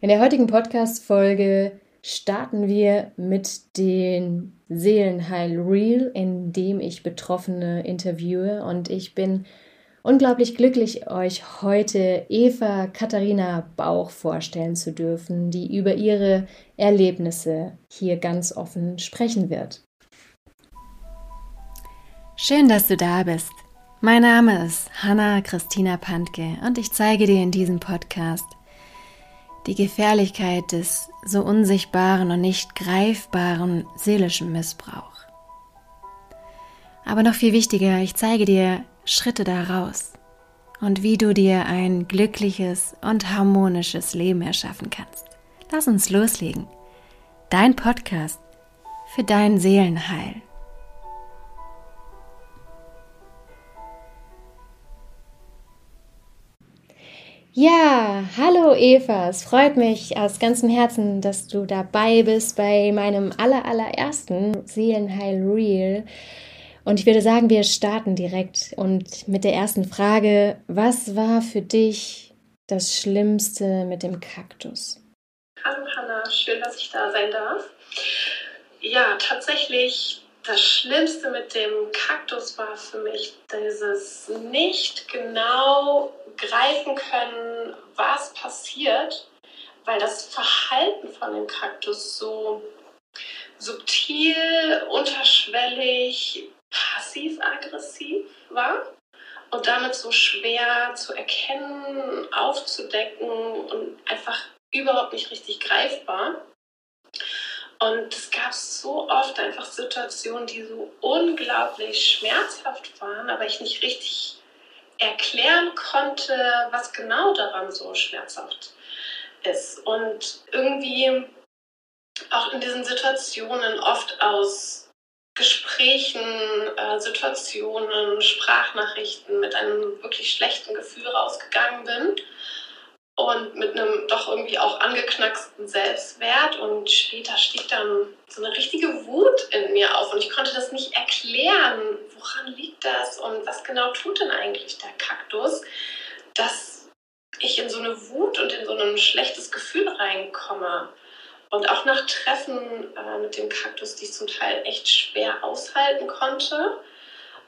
In der heutigen Podcast-Folge starten wir mit den Seelenheil Real, in dem ich Betroffene interviewe. Und ich bin unglaublich glücklich, euch heute Eva Katharina Bauch vorstellen zu dürfen, die über ihre Erlebnisse hier ganz offen sprechen wird. Schön, dass du da bist. Mein Name ist Hanna Christina Pantke und ich zeige dir in diesem Podcast die Gefährlichkeit des so unsichtbaren und nicht greifbaren seelischen Missbrauchs. Aber noch viel wichtiger, ich zeige dir Schritte daraus und wie du dir ein glückliches und harmonisches Leben erschaffen kannst. Lass uns loslegen. Dein Podcast für dein Seelenheil. Ja, hallo Eva, es freut mich aus ganzem Herzen, dass du dabei bist bei meinem aller, allerersten Seelenheil Real. Und ich würde sagen, wir starten direkt und mit der ersten Frage, was war für dich das Schlimmste mit dem Kaktus? Hallo Hanna, schön, dass ich da sein darf. Ja, tatsächlich das Schlimmste mit dem Kaktus war für mich dieses nicht genau greifen können, was passiert, weil das Verhalten von dem Kaktus so subtil, unterschwellig, passiv-aggressiv war und damit so schwer zu erkennen, aufzudecken und einfach überhaupt nicht richtig greifbar. Und es gab so oft einfach Situationen, die so unglaublich schmerzhaft waren, aber ich nicht richtig erklären konnte, was genau daran so schmerzhaft ist. Und irgendwie auch in diesen Situationen oft aus Gesprächen, äh, Situationen, Sprachnachrichten mit einem wirklich schlechten Gefühl rausgegangen bin und mit einem doch irgendwie auch angeknacksten Selbstwert. Und später stieg dann so eine richtige Wut in mir auf und ich konnte das nicht erklären. Woran liegt das und was genau tut denn eigentlich der Kaktus, dass ich in so eine Wut und in so ein schlechtes Gefühl reinkomme? Und auch nach Treffen äh, mit dem Kaktus, die ich zum Teil echt schwer aushalten konnte,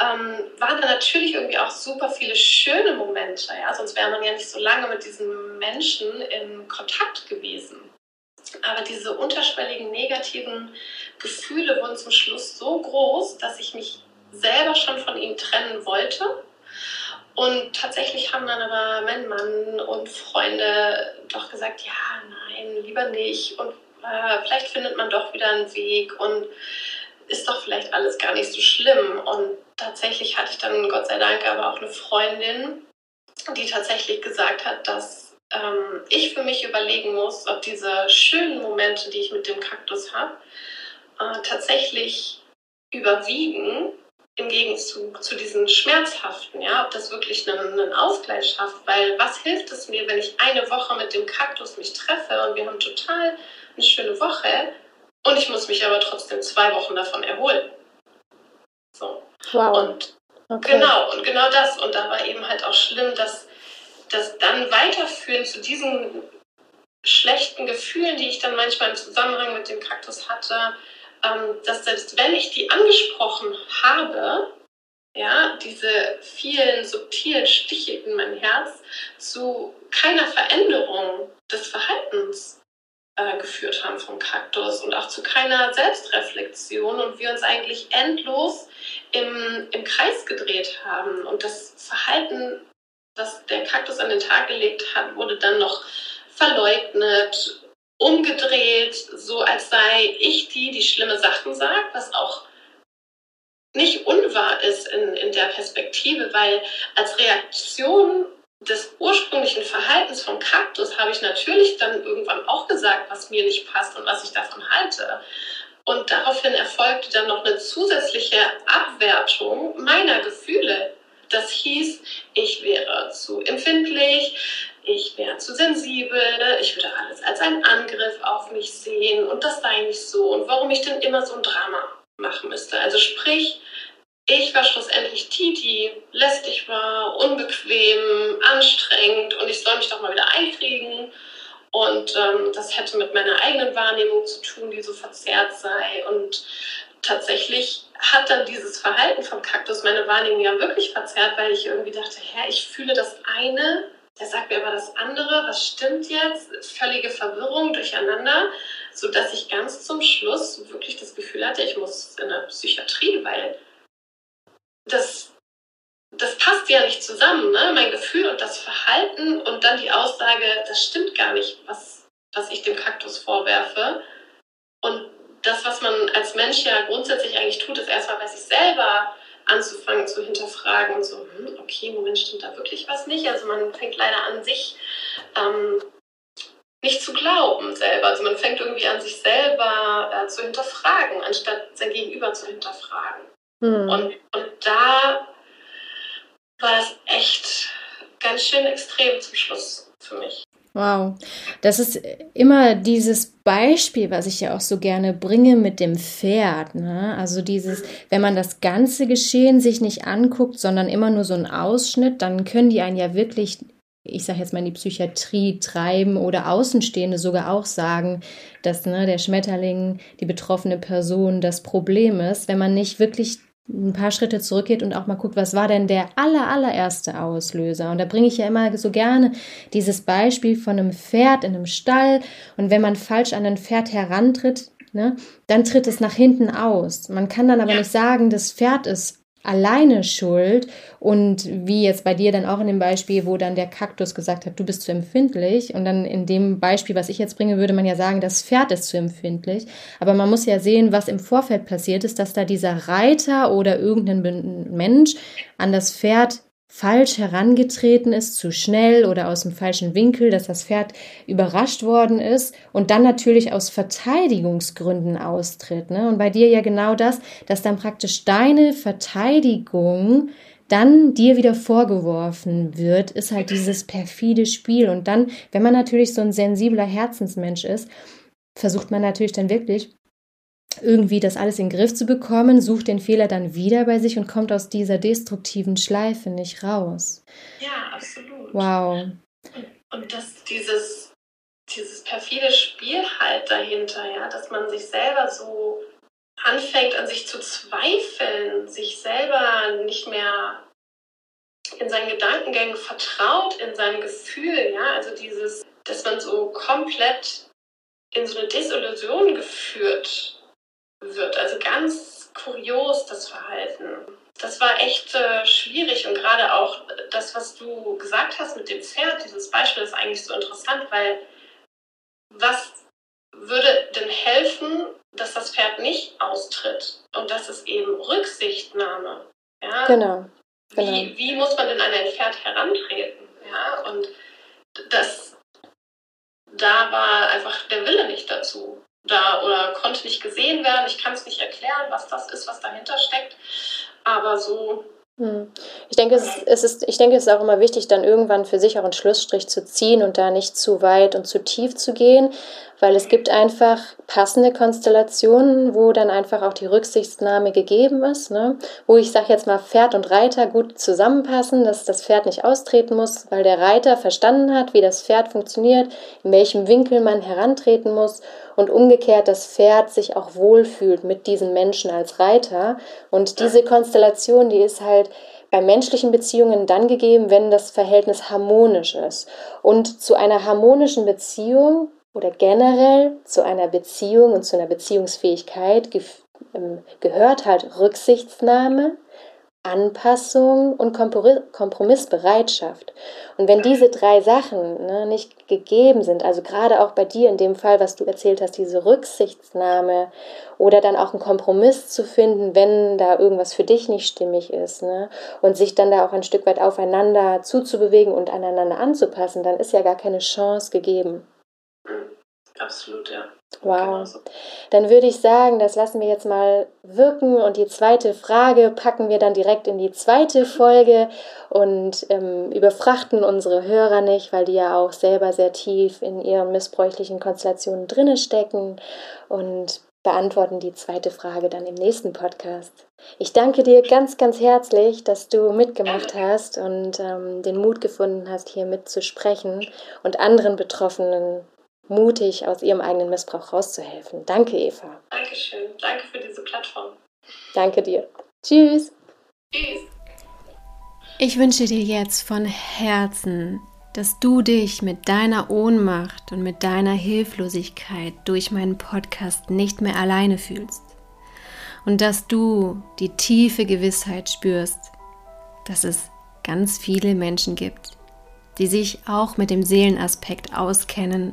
ähm, waren da natürlich irgendwie auch super viele schöne Momente. Ja? Sonst wäre man ja nicht so lange mit diesen Menschen in Kontakt gewesen. Aber diese unterschwelligen negativen Gefühle wurden zum Schluss so groß, dass ich mich selber schon von ihnen trennen wollte. Und tatsächlich haben dann aber mein Mann und Freunde doch gesagt, ja, nein, lieber nicht. Und äh, vielleicht findet man doch wieder einen Weg. Und ist doch vielleicht alles gar nicht so schlimm. Und tatsächlich hatte ich dann Gott sei Dank aber auch eine Freundin, die tatsächlich gesagt hat, dass ähm, ich für mich überlegen muss, ob diese schönen Momente, die ich mit dem Kaktus habe, äh, tatsächlich überwiegen im Gegenzug zu diesen schmerzhaften, ja, ob das wirklich einen, einen, Ausgleich schafft, weil was hilft es mir, wenn ich eine Woche mit dem Kaktus mich treffe und wir haben total eine schöne Woche, und ich muss mich aber trotzdem zwei Wochen davon erholen. So. Wow. Und okay. genau, und genau das. Und da war eben halt auch schlimm, dass das dann weiterführen zu diesen schlechten Gefühlen, die ich dann manchmal im Zusammenhang mit dem Kaktus hatte, ähm, dass selbst wenn ich die angesprochen habe, ja, diese vielen subtilen Stiche in mein Herz zu keiner Veränderung des Verhaltens äh, geführt haben vom Kaktus und auch zu keiner Selbstreflexion und wir uns eigentlich endlos im, im Kreis gedreht haben. Und das Verhalten, das der Kaktus an den Tag gelegt hat, wurde dann noch verleugnet, umgedreht, so als sei ich die, die schlimme Sachen sagt, was auch nicht unwahr ist in, in der Perspektive, weil als Reaktion des ursprünglichen Verhaltens vom Kaktus habe ich natürlich dann irgendwann auch gesagt, was mir nicht passt und was ich davon halte. Und daraufhin erfolgte dann noch eine zusätzliche Abwertung meiner Gefühle. Das hieß, ich wäre zu empfindlich, ich wäre zu sensibel, ich würde alles als einen Angriff auf mich sehen und das sei nicht so und warum ich denn immer so ein Drama machen müsste. Also sprich, ich war schlussendlich Titi, lästig war, unbequem, anstrengend und ich soll mich doch mal wieder einkriegen. Und ähm, das hätte mit meiner eigenen Wahrnehmung zu tun, die so verzerrt sei. Und tatsächlich hat dann dieses Verhalten vom Kaktus meine Wahrnehmung ja wirklich verzerrt, weil ich irgendwie dachte, hä, ich fühle das eine, der sagt mir aber das andere, was stimmt jetzt? Völlige Verwirrung, durcheinander, sodass ich ganz zum Schluss wirklich das Gefühl hatte, ich muss in der Psychiatrie, weil das, das passt ja nicht zusammen, ne? mein Gefühl und das Verhalten und dann die Aussage, das stimmt gar nicht, was, was ich dem Kaktus vorwerfe. Und das, was man als Mensch ja grundsätzlich eigentlich tut, ist erstmal bei sich selber anzufangen zu hinterfragen und so, hm, okay, Moment, stimmt da wirklich was nicht? Also man fängt leider an sich ähm, nicht zu glauben selber. Also man fängt irgendwie an sich selber äh, zu hinterfragen, anstatt sein Gegenüber zu hinterfragen. Hm. Und, und da war es echt ganz schön extrem zum Schluss für mich. Wow, das ist immer dieses Beispiel, was ich ja auch so gerne bringe mit dem Pferd. Ne? Also dieses, wenn man das ganze Geschehen sich nicht anguckt, sondern immer nur so einen Ausschnitt, dann können die einen ja wirklich, ich sage jetzt mal, in die Psychiatrie treiben oder Außenstehende sogar auch sagen, dass ne, der Schmetterling, die betroffene Person das Problem ist, wenn man nicht wirklich ein paar Schritte zurückgeht und auch mal guckt, was war denn der aller, allererste Auslöser? Und da bringe ich ja immer so gerne dieses Beispiel von einem Pferd in einem Stall. Und wenn man falsch an ein Pferd herantritt, ne, dann tritt es nach hinten aus. Man kann dann aber nicht sagen, das Pferd ist alleine schuld. Und wie jetzt bei dir dann auch in dem Beispiel, wo dann der Kaktus gesagt hat, du bist zu empfindlich. Und dann in dem Beispiel, was ich jetzt bringe, würde man ja sagen, das Pferd ist zu empfindlich, aber man muss ja sehen, was im Vorfeld passiert ist, dass da dieser Reiter oder irgendein Mensch an das Pferd falsch herangetreten ist, zu schnell oder aus dem falschen Winkel, dass das Pferd überrascht worden ist und dann natürlich aus Verteidigungsgründen austritt. Ne? Und bei dir ja genau das, dass dann praktisch deine Verteidigung dann dir wieder vorgeworfen wird, ist halt dieses perfide Spiel. Und dann, wenn man natürlich so ein sensibler Herzensmensch ist, versucht man natürlich dann wirklich irgendwie das alles in den Griff zu bekommen, sucht den Fehler dann wieder bei sich und kommt aus dieser destruktiven Schleife nicht raus. Ja, absolut. Wow. Und, und dass dieses, dieses perfide Spiel halt dahinter, ja, dass man sich selber so anfängt an sich zu zweifeln, sich selber nicht mehr in seinen Gedankengängen vertraut, in seinem Gefühl, ja, also dieses, dass man so komplett in so eine Desillusion geführt wird. Also ganz kurios das Verhalten. Das war echt äh, schwierig und gerade auch das, was du gesagt hast mit dem Pferd, dieses Beispiel ist eigentlich so interessant, weil was würde denn helfen, dass das Pferd nicht austritt und dass es eben Rücksichtnahme. Ja? Genau. genau. Wie, wie muss man denn an ein Pferd herantreten? Ja? Und das, da war einfach der Wille nicht dazu da oder konnte nicht gesehen werden. Ich kann es nicht erklären, was das ist, was dahinter steckt. Aber so hm. ich denke, es ist, es ist, ich denke, es ist auch immer wichtig, dann irgendwann für sich auch einen Schlussstrich zu ziehen und da nicht zu weit und zu tief zu gehen, weil es gibt einfach passende Konstellationen, wo dann einfach auch die Rücksichtnahme gegeben ist, ne? wo ich sage jetzt mal Pferd und Reiter gut zusammenpassen, dass das Pferd nicht austreten muss, weil der Reiter verstanden hat, wie das Pferd funktioniert, in welchem Winkel man herantreten muss und umgekehrt das Pferd sich auch wohlfühlt mit diesen Menschen als Reiter und diese Konstellation, die ist halt bei menschlichen Beziehungen dann gegeben, wenn das Verhältnis harmonisch ist. Und zu einer harmonischen Beziehung oder generell zu einer Beziehung und zu einer Beziehungsfähigkeit ähm, gehört halt Rücksichtsnahme, Anpassung und Kompromissbereitschaft. Und wenn diese drei Sachen ne, nicht gegeben sind, also gerade auch bei dir in dem Fall, was du erzählt hast, diese Rücksichtsnahme oder dann auch einen Kompromiss zu finden, wenn da irgendwas für dich nicht stimmig ist ne, und sich dann da auch ein Stück weit aufeinander zuzubewegen und aneinander anzupassen, dann ist ja gar keine Chance gegeben. Absolut, ja. Wow. Dann würde ich sagen, das lassen wir jetzt mal wirken und die zweite Frage packen wir dann direkt in die zweite Folge und ähm, überfrachten unsere Hörer nicht, weil die ja auch selber sehr tief in ihren missbräuchlichen Konstellationen drinne stecken und beantworten die zweite Frage dann im nächsten Podcast. Ich danke dir ganz, ganz herzlich, dass du mitgemacht hast und ähm, den Mut gefunden hast, hier mitzusprechen und anderen Betroffenen mutig aus ihrem eigenen Missbrauch rauszuhelfen. Danke, Eva. Dankeschön. Danke für diese Plattform. Danke dir. Tschüss. Tschüss. Ich wünsche dir jetzt von Herzen, dass du dich mit deiner Ohnmacht und mit deiner Hilflosigkeit durch meinen Podcast nicht mehr alleine fühlst. Und dass du die tiefe Gewissheit spürst, dass es ganz viele Menschen gibt, die sich auch mit dem Seelenaspekt auskennen